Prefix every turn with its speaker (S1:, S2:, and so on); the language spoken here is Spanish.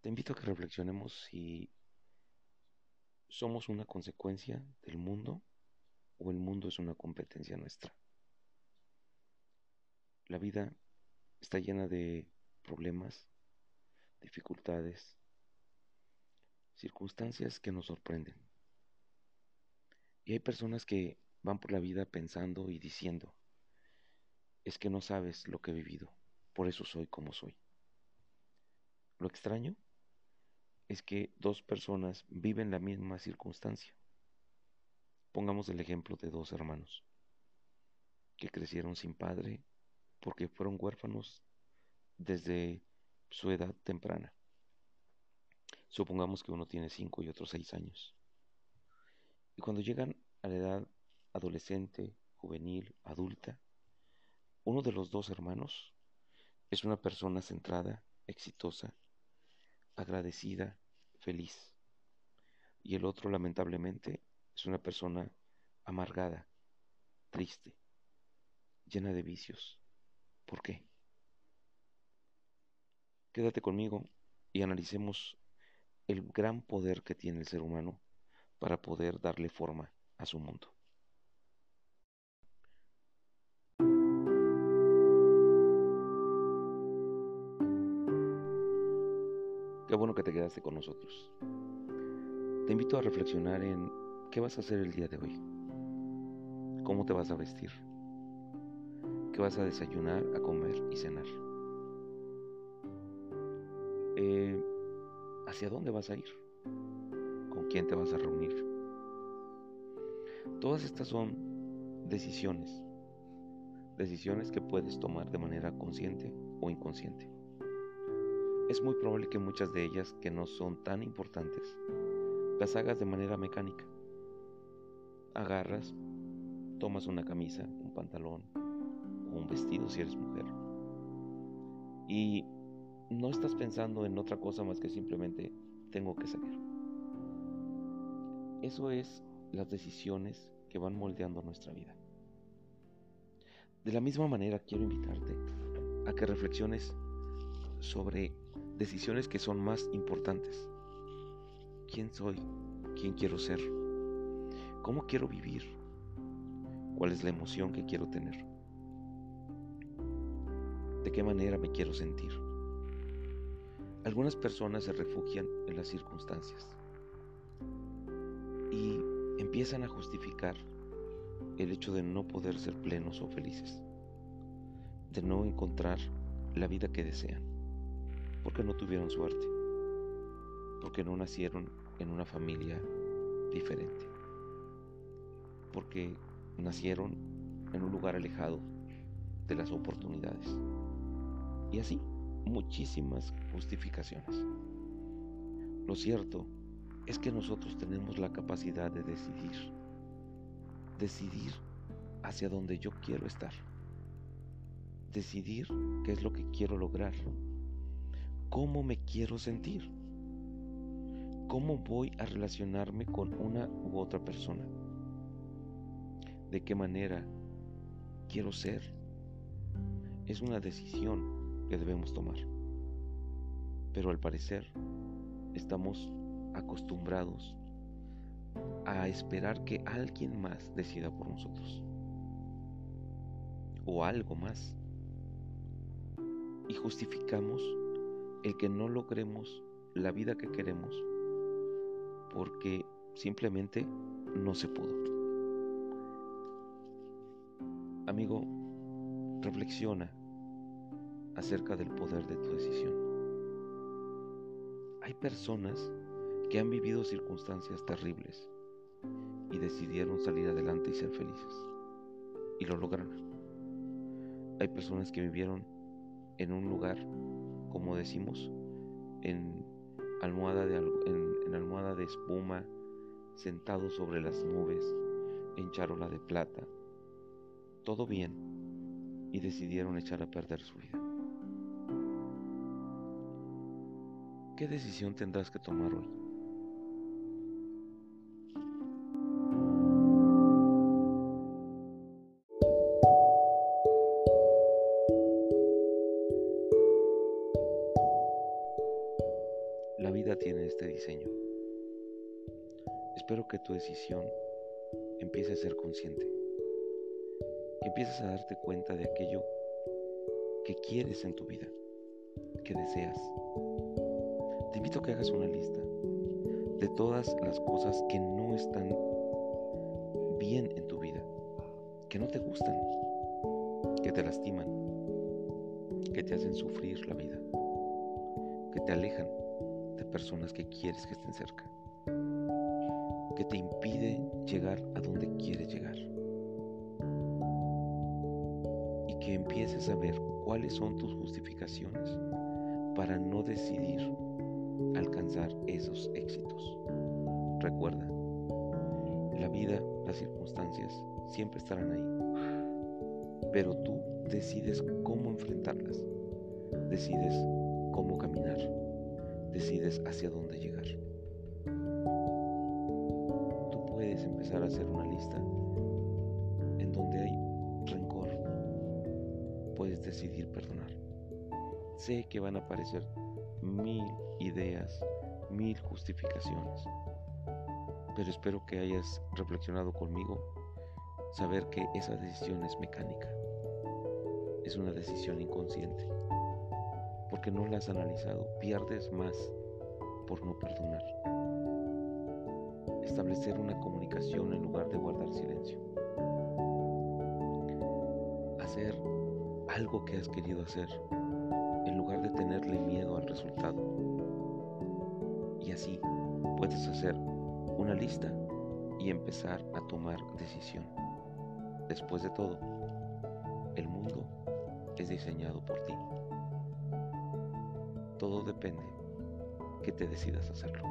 S1: Te invito a que reflexionemos si somos una consecuencia del mundo o el mundo es una competencia nuestra. La vida está llena de problemas, dificultades, circunstancias que nos sorprenden. Y hay personas que van por la vida pensando y diciendo, es que no sabes lo que he vivido, por eso soy como soy. Lo extraño es que dos personas viven la misma circunstancia. Pongamos el ejemplo de dos hermanos que crecieron sin padre porque fueron huérfanos desde su edad temprana. Supongamos que uno tiene cinco y otro seis años. Y cuando llegan a la edad adolescente, juvenil, adulta, uno de los dos hermanos es una persona centrada, exitosa, agradecida, feliz. Y el otro, lamentablemente, es una persona amargada, triste, llena de vicios. ¿Por qué? Quédate conmigo y analicemos el gran poder que tiene el ser humano para poder darle forma a su mundo. Qué bueno que te quedaste con nosotros. Te invito a reflexionar en qué vas a hacer el día de hoy. ¿Cómo te vas a vestir? ¿Qué vas a desayunar, a comer y cenar? Eh, ¿Hacia dónde vas a ir? ¿Con quién te vas a reunir? Todas estas son decisiones. Decisiones que puedes tomar de manera consciente o inconsciente es muy probable que muchas de ellas que no son tan importantes las hagas de manera mecánica. Agarras, tomas una camisa, un pantalón o un vestido si eres mujer y no estás pensando en otra cosa más que simplemente tengo que salir. Eso es las decisiones que van moldeando nuestra vida. De la misma manera quiero invitarte a que reflexiones sobre decisiones que son más importantes. ¿Quién soy? ¿Quién quiero ser? ¿Cómo quiero vivir? ¿Cuál es la emoción que quiero tener? ¿De qué manera me quiero sentir? Algunas personas se refugian en las circunstancias y empiezan a justificar el hecho de no poder ser plenos o felices, de no encontrar la vida que desean porque no tuvieron suerte, porque no nacieron en una familia diferente, porque nacieron en un lugar alejado de las oportunidades. Y así, muchísimas justificaciones. Lo cierto es que nosotros tenemos la capacidad de decidir, decidir hacia donde yo quiero estar, decidir qué es lo que quiero lograr cómo me quiero sentir, cómo voy a relacionarme con una u otra persona, de qué manera quiero ser. Es una decisión que debemos tomar. Pero al parecer estamos acostumbrados a esperar que alguien más decida por nosotros. O algo más. Y justificamos el que no logremos la vida que queremos porque simplemente no se pudo. Amigo, reflexiona acerca del poder de tu decisión. Hay personas que han vivido circunstancias terribles y decidieron salir adelante y ser felices. Y lo lograron. Hay personas que vivieron en un lugar como decimos, en almohada de, en, almohada de espuma, sentado sobre las nubes, en charola de plata. Todo bien y decidieron echar a perder su vida. ¿Qué decisión tendrás que tomar hoy? Espero que tu decisión empiece a ser consciente, que empieces a darte cuenta de aquello que quieres en tu vida, que deseas. Te invito a que hagas una lista de todas las cosas que no están bien en tu vida, que no te gustan, que te lastiman, que te hacen sufrir la vida, que te alejan de personas que quieres que estén cerca, que te impide llegar a donde quieres llegar. Y que empieces a ver cuáles son tus justificaciones para no decidir alcanzar esos éxitos. Recuerda, la vida, las circunstancias siempre estarán ahí, pero tú decides cómo enfrentarlas, decides cómo caminar, decides hacia dónde llegar. Empezar a hacer una lista en donde hay rencor, puedes decidir perdonar. Sé que van a aparecer mil ideas, mil justificaciones, pero espero que hayas reflexionado conmigo, saber que esa decisión es mecánica, es una decisión inconsciente, porque no la has analizado, pierdes más por no perdonar. Establecer una comunicación en lugar de guardar silencio. Hacer algo que has querido hacer en lugar de tenerle miedo al resultado. Y así puedes hacer una lista y empezar a tomar decisión. Después de todo, el mundo es diseñado por ti. Todo depende que te decidas hacerlo.